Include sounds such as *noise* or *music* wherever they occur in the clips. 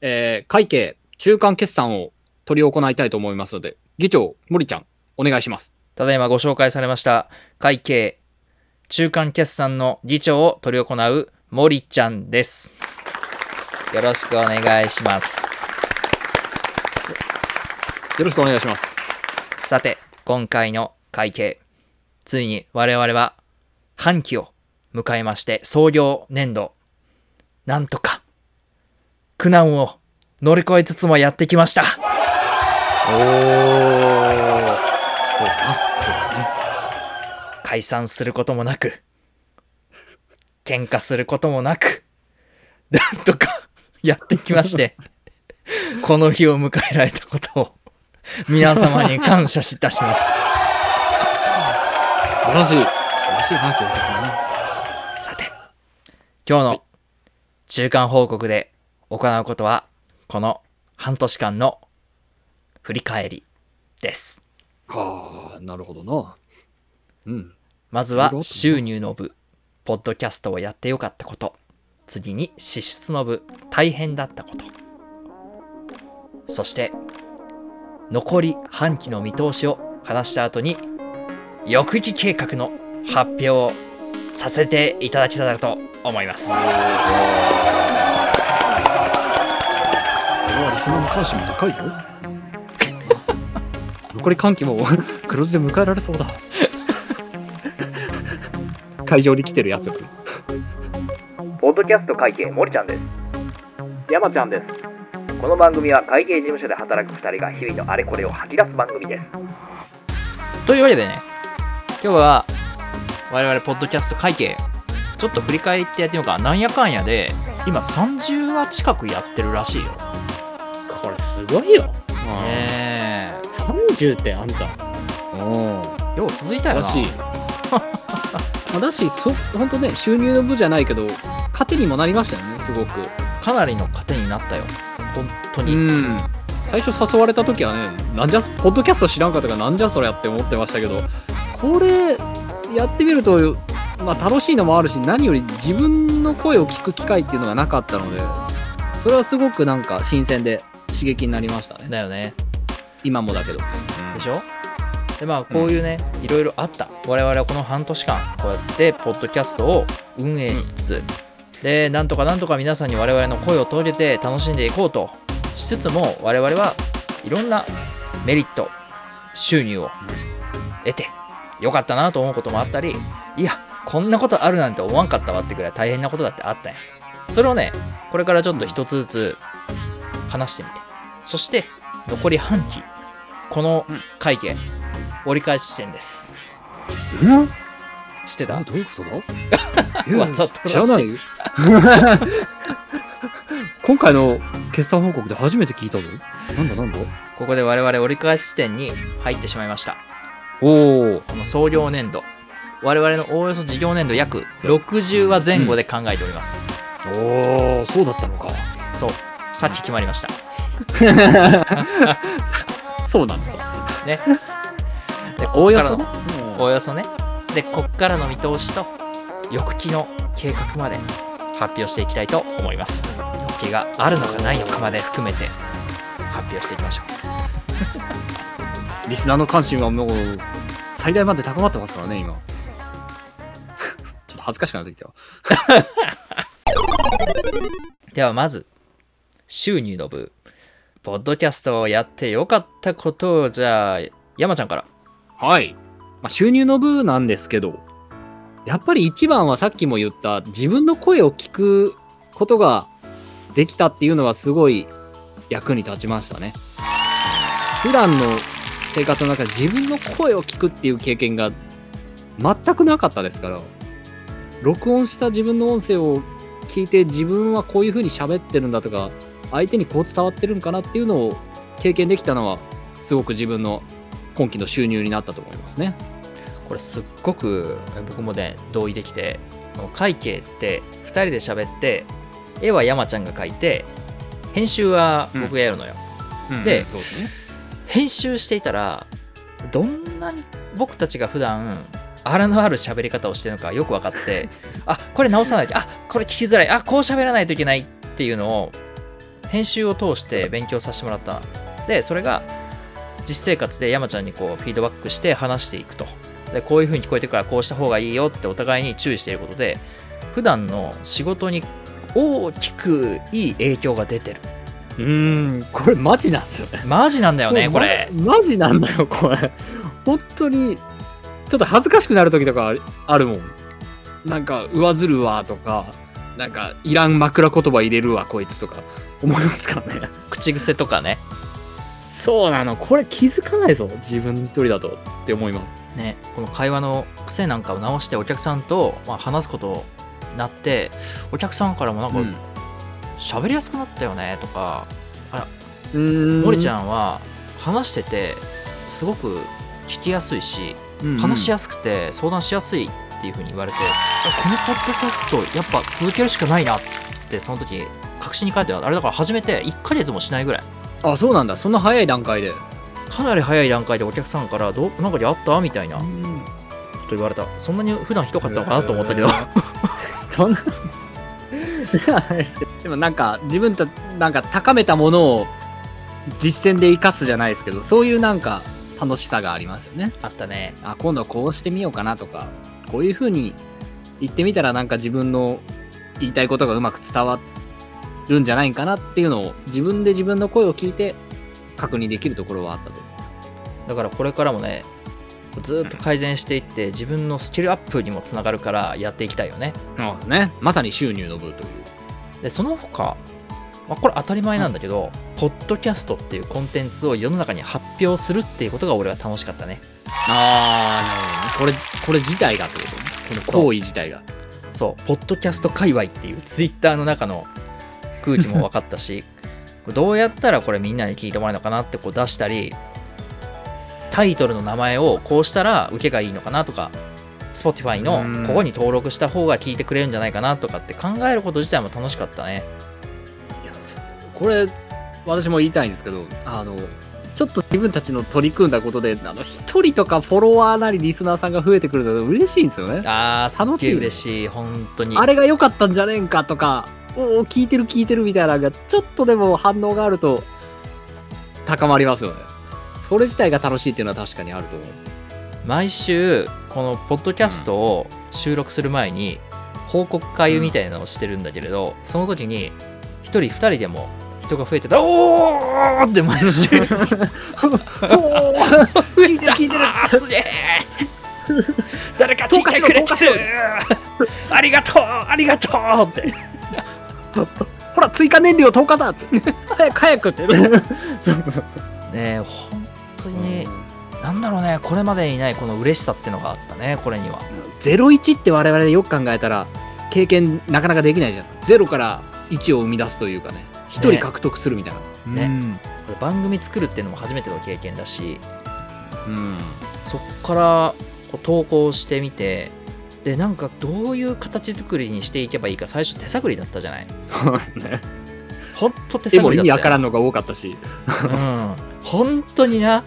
えー会計中間決算を取り行いたいと思いますので、議長、森ちゃん、お願いします。ただいまご紹介されました会計中間決算の議長を取り行う森ちゃんです。よろしくお願いします。よろしくお願いします。さて、今回の会計、ついに我々は半期を迎えまして、創業年度、なんとか苦難を乗り越えつつもやってきました。おー。そうだな。そうですね。解散することもなく、喧嘩することもなく、なんとかやってきまして、*laughs* この日を迎えられたことを皆様に感謝いたします。素晴らしい。素晴らしいな、今ね。さて、今日の中間報告で行うことは、この半年間の振り返りです。はあ、なるほどな。うん。まずは収入の部、ポッドキャストをやってよかったこと。次に支出の部、大変だったこと。そして、残り半期の見通しを話した後に、翌期計画の発表をさせていただけたらと思います。スナーの関心も高いぞ。残り歓喜も *laughs* 黒字で迎えられそうだ。会場に来てるやつ。ポッドキャスト会計森ちゃんです。山ちゃんです。この番組は会計事務所で働く2人が日々のあれこれを吐き出す番組です。というわけでね、今日は我々ポッドキャスト会計、ちょっと振り返ってやってみようか。なんやかんやで、今30話近くやってるらしいよ。ごいよ。ね30ってあんた。うん。え。よう続いたよな。らしい。*laughs* まあだし、そ本当ね、収入の部じゃないけど、糧にもなりましたよね、すごく。かなりの糧になったよ。本当に。ん。最初誘われた時はね、なんじゃ、ポッドキャスト知らんかったから、なんじゃそりゃって思ってましたけど、これ、やってみると、まあ楽しいのもあるし、何より自分の声を聞く機会っていうのがなかったので、それはすごくなんか新鮮で刺激になりましたね。だよね。今もだけど。でしょ？でまあこういうね、いろいろあった我々はこの半年間こうやってポッドキャストを運営しつつ、でなんとかなんとか皆さんに我々の声を届けて楽しんでいこうとしつつも我々はいろんなメリット収入を得てよかったなと思うこともあったりいやこんなことあるなんて思わんかったわってくらい大変なことだってあったんやそれをねこれからちょっと一つずつ話してみて。そして残り半期。この会計折り返し地点です。うん？知ってた？どういうことだ？*laughs* わざと知らない？よ *laughs* 今回の決算報告で初めて聞いたぞ。なんだなんだ？ここで我々折り返し地点に入ってしまいました。おおこの創業年度。我々のおおよそ事業年度約60話前後で考えております、おおそうだったのか。そうさっき決まりました。そうなんですね。でおおよそね。おおよそね。でこっからの見通しと翌期の計画まで発表していきたいと思います。翌期があるのかないのかまで含めて発表していきましょう。*laughs* リスナーの関心はもう最大まで高まってますからね今。*laughs* ちょっと恥ずかしくなってきたわ *laughs* ではまず収入の部。ポッドキャストをやってよかったことをじゃあ山ちゃんから。はい、まあ、収入の部なんですけどやっぱり一番はさっきも言った自分の声を聞くことができたっていうのはすごい役に立ちましたね。普段の生活の中で自分の声を聞くっていう経験が全くなかったですから録音した自分の音声を聞いて自分はこういう風に喋ってるんだとか相手にこう伝わってるんかなっていうのを経験できたのはすごく自分の今期の収入になったと思いますね。これすっごく僕もね同意できて会計って2人で喋って絵は山ちゃんが描いて編集は僕がやるのよ、でそうですね。編集していたらどんなに僕たちが普段荒のある喋り方をしてるのかよく分かってあこれ直さないとあこれ聞きづらいあこう喋らないといけないっていうのを編集を通して勉強させてもらった。でそれが実生活で山ちゃんにこうフィードバックして話していくと。でこういう風に聞こえてるからこうした方がいいよってお互いに注意していることで普段の仕事に大きくいい影響が出てる。うーんこれマジなんですよね。マジなんだよねこれまマジなんだよこれ。本当にちょっと恥ずかしくなる時とかあるあるもん。なんか上ずるわとかなんかいらん枕言葉入れるわこいつとか思いますからね。口癖とかね。そうなの。これ気づかないぞ。自分一人だとって思います。ねこの会話の癖なんかを直してお客さんと、まあ、話すことになってお客さんからもなんかうん。喋りやすくなったよねとかうーん。森ちゃんは話しててすごく聞きやすいしうん話しやすくて相談しやすいっていう風に言われて、このポッドキャストやっぱ続けるしかないなってその時確信に書いてあれだから始めて1ヶ月もしないぐらい。あそうなんだ。そんな早い段階で。かなり早い段階でお客さんからどうなんかであった？みたいな。こと言われた。そんなに普段ひどかったのかなと思ったけど。そんな。*laughs* でもなんか自分たなんか高めたものを実践で生かすじゃないですけどそういうなんか楽しさがありますよね。あったね。あ今度はこうしてみようかなとかこういう風に言ってみたらなんか自分の言いたいことがうまく伝わるんじゃないかなっていうのを自分で自分の声を聞いて確認できるところはあったと。だからこれからもねずーっと改善していって自分のスキルアップにもつながるからやっていきたいよね。そうね。まさに収入の部という。でその他、まあ、これ当たり前なんだけど、ポッドキャストっていうコンテンツを世の中に発表するっていうことが俺は楽しかったね。ああなるほどね。これこれ自体がってこと？ねこの行為自体が。そう。ポッドキャスト界隈っていうツイッターの中の空気も分かったし *laughs* どうやったらこれみんなに聞いてもらえるのかなってこう出したりタイトルの名前をこうしたら受けがいいのかなとか Spotify うん。のここに登録した方が聞いてくれるんじゃないかなとかって考えること自体も楽しかったね。いやこれ私も言いたいんですけどあのちょっと自分たちの取り組んだことであの一人とかフォロワーなりリスナーさんが増えてくると嬉しいんですよね。あーすっげえ楽しい嬉しい本当に。あれが良かったんじゃねえんかとかおお聞いてる聞いてるみたいなのがちょっとでも反応があると高まりますよね。それ自体が楽しいっていうのは確かにあると思う。毎週このポッドキャストを収録する前に報告会みたいなのをしてるんだけれど、その時に1人2人でも人が増えてたらおーって毎週。おー聞いてる聞いてる。すげえ誰か聞いてくれてる。*laughs* ありがとうありがとうって *laughs* ほら追加燃料10日だって。*laughs* 早く早くって。*laughs* そうそうそう。ねえ本当に、なんだろうねこれまでにないこの嬉しさってのがあったねこれには。01って我々でよく考えたら経験なかなかできないじゃないですか0から1を生み出すというかね1人獲得するみたいな。ね。これ番組作るっていうのも初めての経験だしうん、そっからこう投稿してみてでなんかどういう形作りにしていけばいいか最初手探りだったじゃない？ね。ほんと手探りだったよ。意味わからんのが多かったし。うん。本当にな。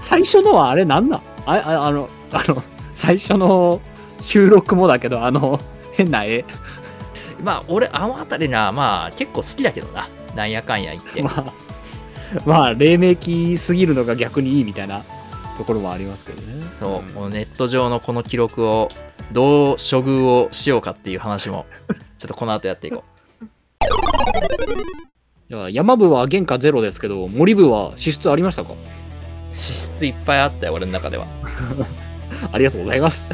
最初のはあれなんだあああのあの最初の収録もだけどあの変な絵。まあ俺あの辺りなまあ結構好きだけどな。なんやかんや言って、まあ *laughs* まあ黎明期すぎるのが逆にいいみたいなところもありますけどね。そう。このネット上のこの記録をどう処遇をしようかっていう話も *laughs* ちょっとこの後やっていこいや山部は原価ゼロですけど森部は支出ありましたか？う支出いっぱいあったよ俺の中では。*laughs* ありがとうございます。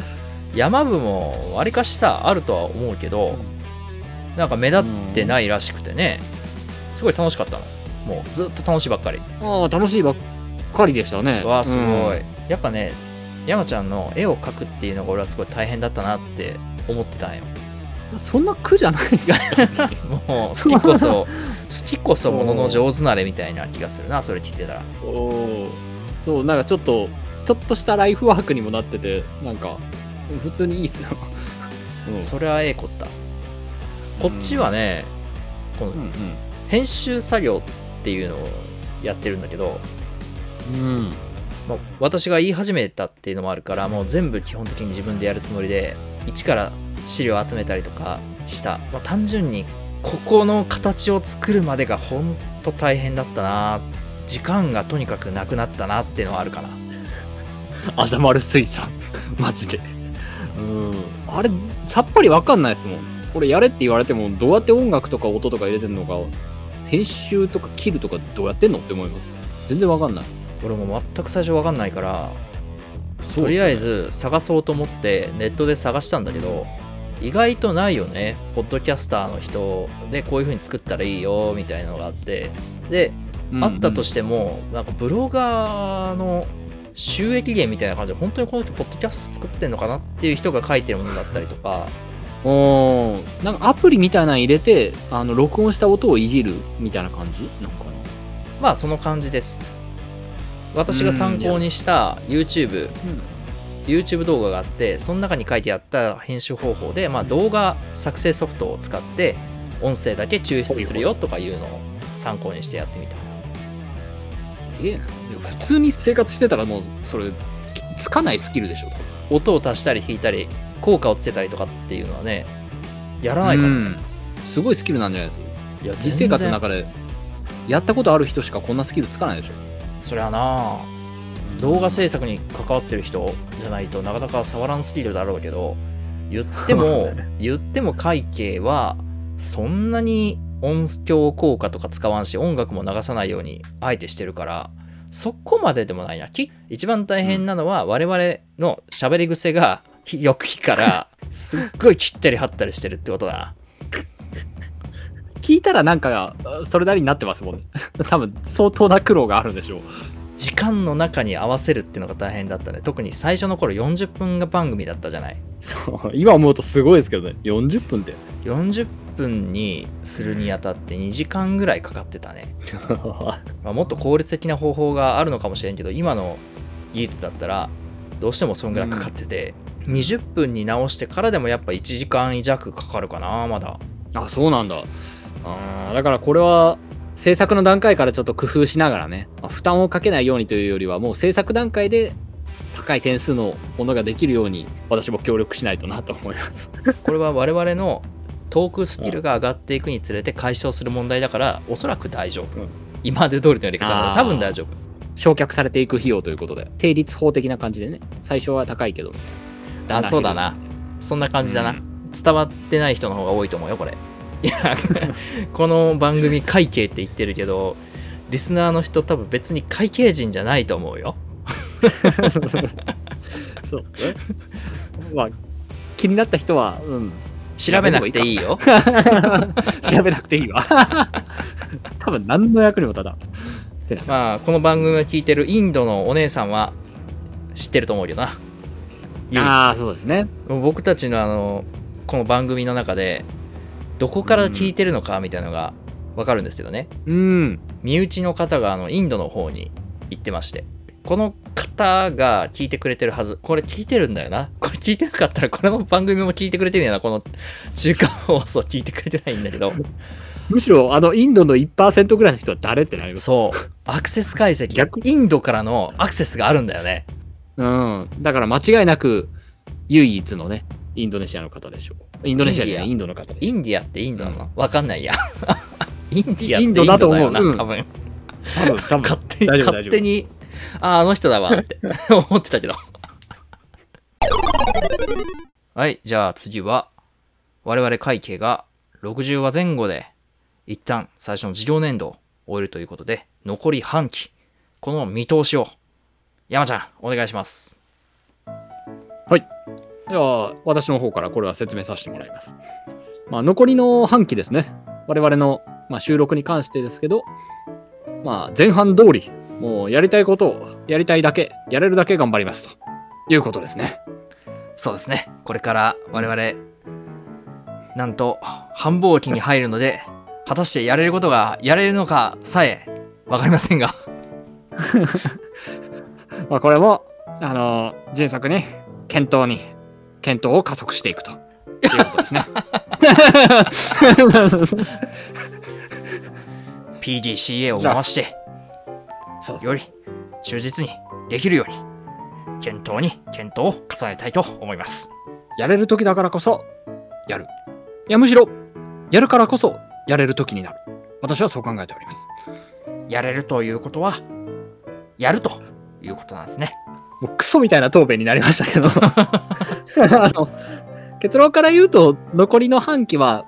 山部もわりかしさあるとは思うけどなんか目立ってないらしくてね。すごい楽しかったの。もうずっと楽しいばっかり。ああ楽しいばっかりでしたね。わあすごい、うん。やっぱね山ちゃんの絵を描くっていうのが俺はすごい大変だったなって思ってたんよ。そんな苦じゃないですよもう好きこそ好きこそものの上手なれみたいな気がするなそれ聞いてたら。おー。そうなんかちょっとちょっとしたライフワークにもなっててなんか普通にいいっすよ、*laughs* うん。それはええこった。こっちはね、このうん編集作業っていうのをやってるんだけど、うん。まあ私が言い始めたっていうのもあるからもう全部基本的に自分でやるつもりで一から資料集めたりとかした、まあ単純にここの形を作るまでがほんと大変だったな。時間がとにかくなくなったなっていうのはあるかな。あざまる水産。*laughs* マジで。うん。あれさっぱりわかんないですもん。これやれって言われてもどうやって音楽とか音とか入れてんのか編集とか切るとかどうやってんのって思います。全然わかんない俺も全く最初わかんないからとりあえず探そうと思ってネットで探したんだけど意外とないよね。ポッドキャスターの人でこういう風に作ったらいいよみたいなのがあって。であったとしても、なんかブロガーの収益源みたいな感じで、本当にこの人、ポッドキャスト作ってんのかなっていう人が書いてるものだったりとか、おー。なんかアプリみたいなの入れてあの録音した音をいじるみたいな感じ？なんかなまあその感じです。私が参考にした YouTube、YouTube 動画があって、その中に書いてあった編集方法で、まあ、動画作成ソフトを使って、音声だけ抽出するよとかいうのを参考にしてやってみた。すげえな。普通に生活してたらもうそれつかないスキルでしょ。音を足したり引いたり、効果をつけたりとかっていうのはね、やらないから。うん。すごいスキルなんじゃないですいや実生活の中でやったことある人しかこんなスキルつかないでしょそりゃな。動画制作に関わってる人じゃないとなかなか触らんスキルだろうけど言っても言っても会計はそんなに音響効果とか使わんし音楽も流さないようにあえてしてるからそこまででもないな。き一番大変なのは我々の喋り癖が *laughs* よくからすっごい切ったり貼ったりしてるってことだな聞いたらなんかそれなりになってますもんね。*laughs* 多分相当な苦労があるんでしょう。時間の中に合わせるっていうのが大変だったね。特に最初の頃40分が番組だったじゃない。そう。今思うとすごいですけどね。40分って。40分にするにあたって2時間ぐらいかかってたね、*laughs* まあ、もっと効率的な方法があるのかもしれんけど今の技術だったらどうしてもそんぐらいかかってて、20分に直してからでもやっぱ1時間弱かかるかなまだ。あそうなんだあーだからこれは制作の段階からちょっと工夫しながらね、まあ負担をかけないようにというよりはもう制作段階で高い点数のものができるように私も協力しないとなと思います。*laughs* これは我々のトークスキルが上がっていくにつれて解消する問題だからおそらく大丈夫、うん。今まで通りのやり方あー。で多分大丈夫。焼却されていく費用ということで定率法的な感じでね最初は高いけどだそうだな。そんな感じだな、うん。伝わってない人の方が多いと思うよこれいやこの番組会計って言ってるけどリスナーの人多分別に会計人じゃないと思うよ。そうね。まあ気になった人は、うん、調べなくていいよ。調べなくていいわ。多分何の役にも立たん。まあこの番組を聞いてるインドのお姉さんは知ってると思うけどな。ああそうですね。僕たちのあのこの番組の中でどこから聞いてるのかみたいなのが分かるんですけどね、うん。身内の方があのインドの方に行ってまして。この方が聞いてくれてるはず。これ聞いてるんだよな。これ聞いてなかったらこれの番組も聞いてくれてるんやな。この中間放送聞いてくれてないんだけど。むしろあのインドの1%ぐらいの人は誰ってなります。そう。アクセス解析。逆。インドからのアクセスがあるんだよね。うん。だから間違いなく唯一のねインドネシアの方でしょう。インドネシアじゃないイインドの方でインディアってインドなの？わかんないや。インディアってインドだと思う。なう。ん。多分多分。多分勝手に勝手にああの人だわって。*laughs* 思ってたけど。はいじゃあ次は我々会計が60話前後で一旦最初の事業年度を終えるということで残り半期。この見通しを。山ちゃんお願いしますでは私の方からこれは説明させてもらいます。まあ、残りの半期ですね。我々の、まあ、収録に関してですけど、まあ、前半通り、もうやりたいことをやりたいだけ、やれるだけ頑張りますということですね。そうですねこれから我々なんと繁忙期に入るので果たしてやれることがやれるのかさえ分かりませんが *laughs* まあ、これも、あのー、迅速に、検討に、検討を加速していくと *laughs* いうことですね。*laughs* PDCA を回してより忠実にできるように検討に検討を重ねたいと思いますやれる時だからこそ、やる。いや、むしろ、やるからこそ、やれる時になる。私はそう考えております。やれるということは、やるということなんですね。もうクソみたいな答弁になりましたけど *laughs* *laughs* あの結論から言うと残りの半期は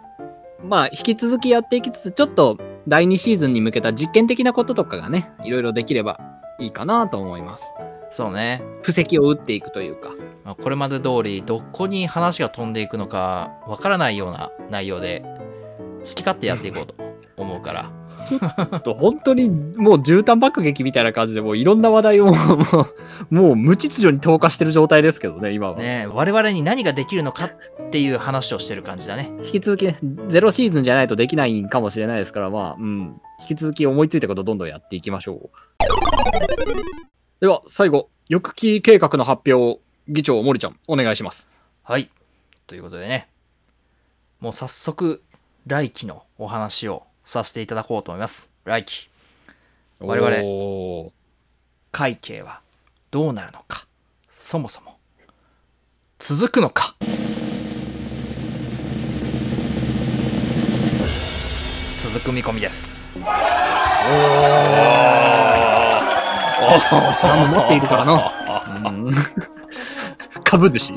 まあ引き続きやっていきつつちょっと第2シーズンに向けた実験的なこととかがねいろいろできればいいかなと思いますそうね。布石を打っていくというかまあこれまで通り、どこに話が飛んでいくのかわからないような内容で、好き勝手やっていこうと思うから。あと本当にもう絨毯爆撃みたいな感じでもういろんな話題をもうもう無秩序に投下してる状態ですけどね今は、ね我々に何ができるのかっていう話をしてる感じだね。引き続きねゼロシーズンじゃないとできないんかもしれないですからまあうん。引き続き思いついたことどんどんやっていきましょう。では最後翌期計画の発表議長森ちゃんお願いします。はい。ということでね、もう早速、来期のお話をさせていただこうと思います。来期。我々。会計はどうなるのか。そもそも。続くのか。続く見込みです。さんも持っているからな、うん、株主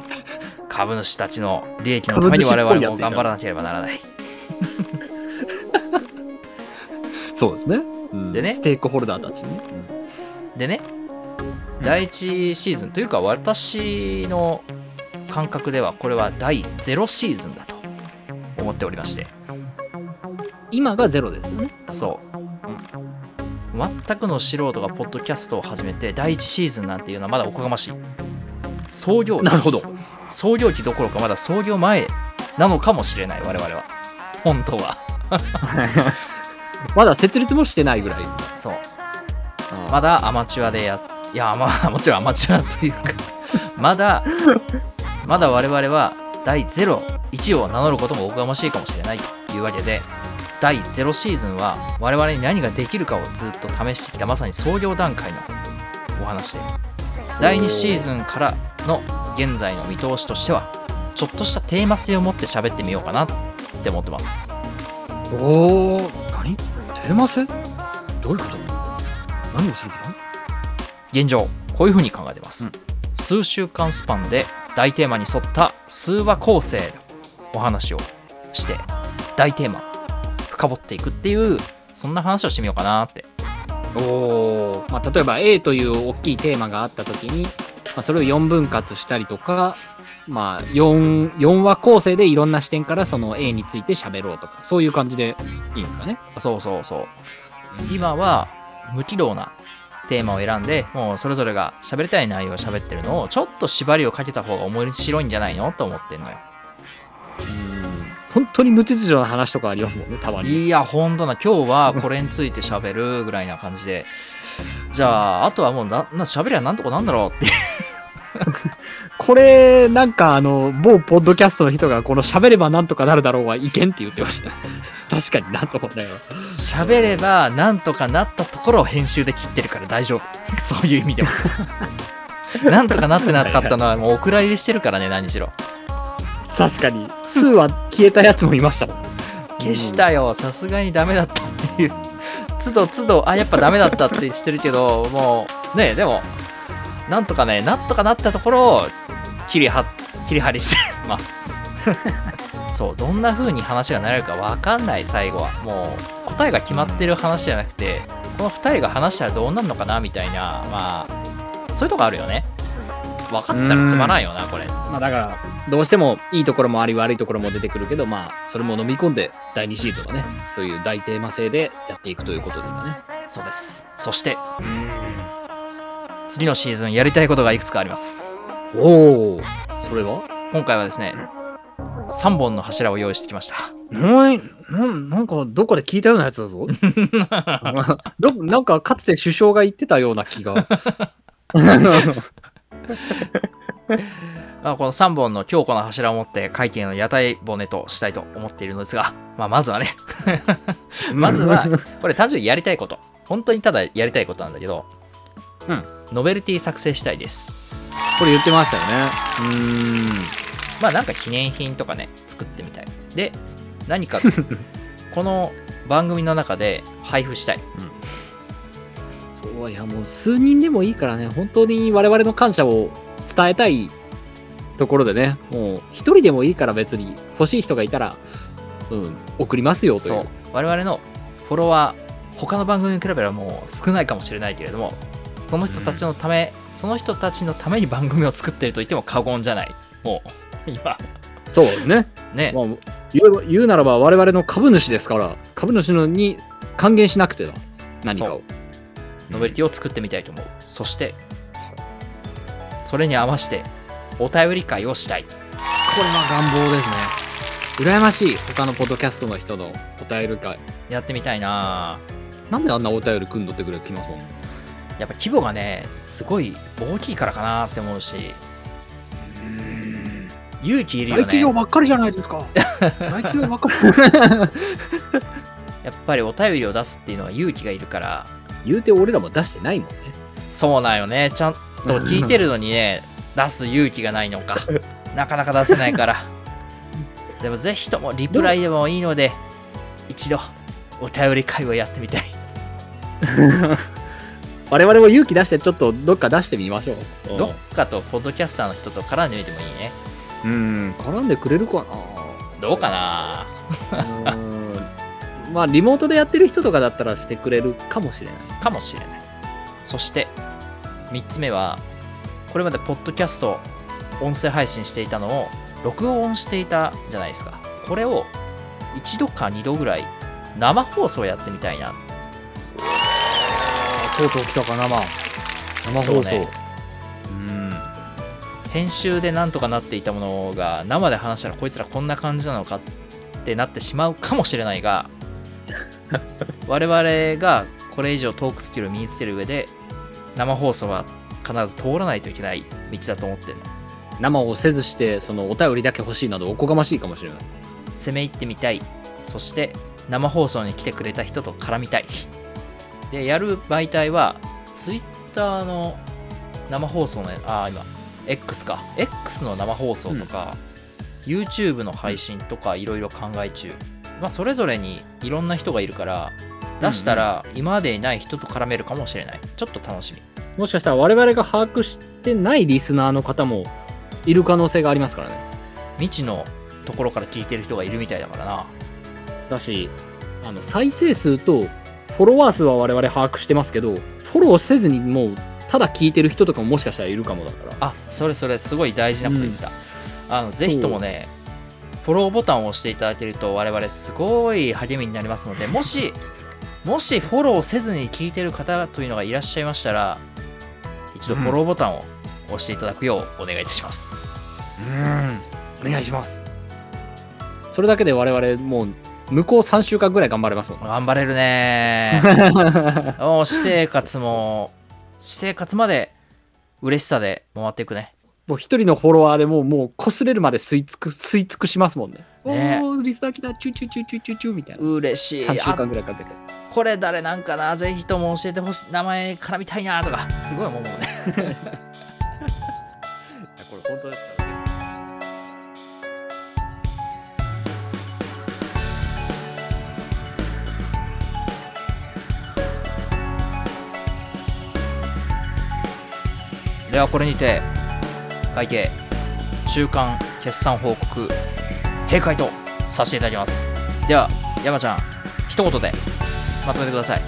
株主たちの利益のために我々も頑張らなければならない。そうですね、うん。でね。ステークホルダーたちに。ね、でね、第1シーズンというか私の感覚ではこれは第0シーズンだと思っておりまして。今がゼロですよね。そう、全くの素人がポッドキャストを始めて第1シーズンなんていうのはまだおこがましい。創業期。なるほど。創業期どころかまだ創業前なのかもしれない我々は。本当は *laughs* まだ設立もしてないぐらい。そう。あまだアマチュアでやいやまあ *laughs* もちろんアマチュアというか。*laughs* まだまだ我々は第01を名乗ることもおこがましいかもしれないというわけで第0シーズンは我々に何ができるかをずっと試してきたまさに創業段階のお話で。第2シーズンからの現在の見通しとしてはちょっとしたテーマ性を持って喋ってみようかなって思ってます。おお何？テーマ性どういうこと？何をする気だ現状こういうふうに考えてます、うん。数週間スパンで大テーマに沿った数話構成のお話をして大テーマ深掘っていくっていうそんな話をしてみようかなって。おお、まあ、例えば A という大きいテーマがあった時に、まあ、それを4分割したりとか、まあ4、4話構成でいろんな視点からその A について喋ろうとかそういう感じでいいんですかね？そうそうそう。今は無軌道なテーマを選んでもうそれぞれが喋りたい内容を喋ってるのをちょっと縛りをかけた方が面白いんじゃないのと思ってんのよ。うん。本当に無秩序な話とかありますもんねたまに。いや、ほんとな、今日はこれについて喋るぐらいな感じで、じゃあ、あとはもうな、な喋りゃなんとかなんだろうって。これなんかあの某ポッドキャストの人がこの喋ればなんとかなるだろうはいけんって言ってましたね *laughs* 確かになと思ったよ喋ればなんとかなったところを編集で切ってるから大丈夫。*laughs* そういう意味でも。*laughs* なんとかなってなかったのはもうお蔵入りしてるからね、何しろ。確かに数は消えたやつもいましたもん消したよ、さすがにダメだったっていう。都度都度、あ、やっぱダメだったってしてるけど、もう、ね、でも、なんとかね、なんとかなったところを切りは、切り張りしてます。*laughs* そう、どんな風に話がなれるかわかんない、最後は。もう、答えが決まってる話じゃなくて、この2人が話したらどうなるのかな、みたいな、まあ、そういうとこあるよね。分かったらつまらんよな、これ。まあだからどうしてもいいところもあり悪いところも出てくるけどまあそれも飲み込んで第2シーズンはねそういう大テーマ性でやっていくということですかねそうです。そして、次のシーズンやりたいことがいくつかあります。おおそれは？今回はですね、3本の柱を用意してきました。ないなんなんかどこで聞いたようなやつだぞ *laughs* どなんかかつて首相が言ってたような気が *laughs* まあ、この3本の強固な柱を持って会計の屋台骨としたいと思っているのですが、まあ、まずはね、*laughs* まずは、これ単純にやりたいこと。本当にただやりたいことなんだけど、うんノベルティ作成したいです。これ言ってましたよね。うーん。まあなんか記念品とかね、作ってみたい。で、何か *laughs* この番組の中で配布したい。そういやもう数人でもいいからね。本当に我々の感謝を伝えたいところでね。もう一人でもいいから別に欲しい人がいたらうん送りますよといそうう。我々のフォロワー他の番組に比べればもう少ないかもしれないけれどもその人たちのため、その人たちのために番組を作ってると言っても過言じゃない。もう今。そうね。ね。まあ、言う言うならば我々の株主ですから株主のに還元しなくては何かを。ノベルティを作ってみたいと思う。そしてそれに合わせてお便り会をしたい。これは願望ですね。羨ましい。他のポッドキャストの人のお便り会。やってみたいななんであんなお便り組んどってくれきますもんやっぱ規模がねすごい大きいからかなって思うし。勇気いるよね。ばっかりじゃないですか。*laughs* 大企業ばっかり。やっぱりお便りを出すっていうのは勇気がいるから。言うて俺らも出してないもんね。そうなんよね。ちゃんと聞いてるのにね出す勇気がないのか。なかなか出せないから。でもぜひともリプライでもいいので一度お便り会をやってみたい *laughs* 我々も勇気出してちょっとどっか出してみましょう。どっかとポッドキャスターの人と絡んでみてもいい？ねうん。絡んでくれるかどうかな？まあリモートでやってる人とかだったらしてくれるかもしれない。かもしれない。そして3つ目はこれまでポッドキャスト音声配信していたのを録音していたじゃないですか。これを1度か2度ぐらい生放送やってみたいなとうとう来たか生生放送。そうねうん。編集でなんとかなっていたものが生で話したらこいつらこんな感じなのかってなってしまうかもしれないが我々がこれ以上トークスキルを身につける上で生放送は必ず通らないといけない道だと思ってるの。生をせずしてそのお便りだけ欲しいなどおこがましいかもしれない。攻め入ってみたい。そして生放送に来てくれた人と絡みたいでやる媒体は Twitter の生放送のあー今 X か。X の生放送とか、YouTube の配信とかいろいろ考え中、まあ、それぞれにいろんな人がいるから出したら今までにない人と絡めるかもしれない。ちょっと楽しみ。もしかしたら我々が把握してないリスナーの方もいる可能性がありますからね。未知のところから聞いてる人がいるみたいだからな。だしあの再生数とフォロワー数は我々把握してますけどフォローせずにもうただ聞いてる人とかももしかしたらいるかもだから。あそれそれすごい大事なこと言った、あのぜひともねフォローボタンを押していただけると我々すごい励みになりますのでもしもしフォローせずに聞いてる方というのがいらっしゃいましたら一度フォローボタンを押していただくようお願いいたします、うん。お願いします。それだけで我々もう向こう3週間ぐらい頑張れますもん。頑張れるね。*laughs* もう私生活も私生活まで嬉しさで回っていくね。もう一人のフォロワーでもうもう擦れるまで吸い付く吸い付くしますもんね。ね。おーリスナー来たチューチューチューチューチューチューみたいな。嬉しい。3週あ間ぐらいかけて。これ誰なんかな？ぜひとも教えてほしい。名前絡みたいなとか。すごい思うもんね。*laughs* *laughs* これ本当ですではこれにて会計週間決算報告閉会とさせていただきます。では山ちゃん一言でまとめてください。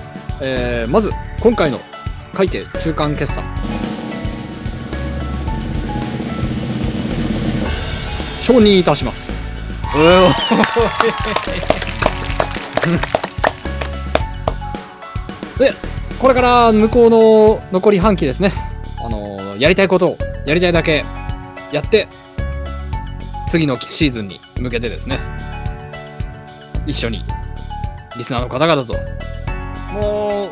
えーまず今回の会計中間決算。承認いたします。*laughs* でこれから向こうの残り半期ですね。あのーやりたいことをやりたいだけやって次のシーズンに向けてですね。一緒にリスナーの方々と。もう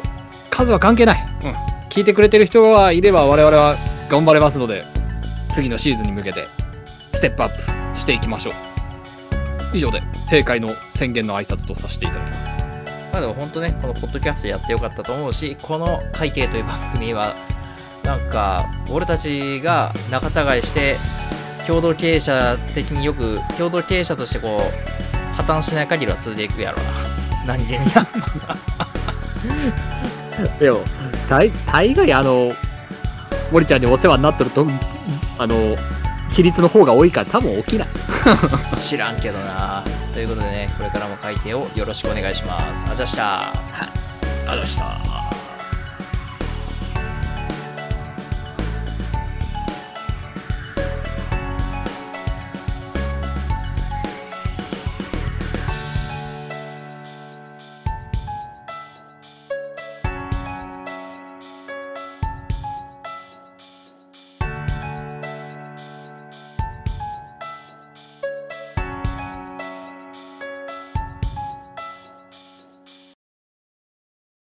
数は関係ない、うん、聞いてくれてる人がいれば我々は頑張れますので次のシーズンに向けてステップアップしていきましょう。以上で閉会の宣言の挨拶とさせていただきます。まあでも本当ねこのポッドキャストやってよかったと思うしこの会計という番組はなんか俺たちが仲違いして共同経営者的によく共同経営者としてこう破綻しない限りは続いていくやろな。*laughs* 何気に。な *laughs* でも大大概あの森ちゃんにお世話になってるとあの比率の方が多いから多分起きない。*laughs* 知らんけどな。ということでねこれからも改定をよろしくお願いします。あじゃあしたあざした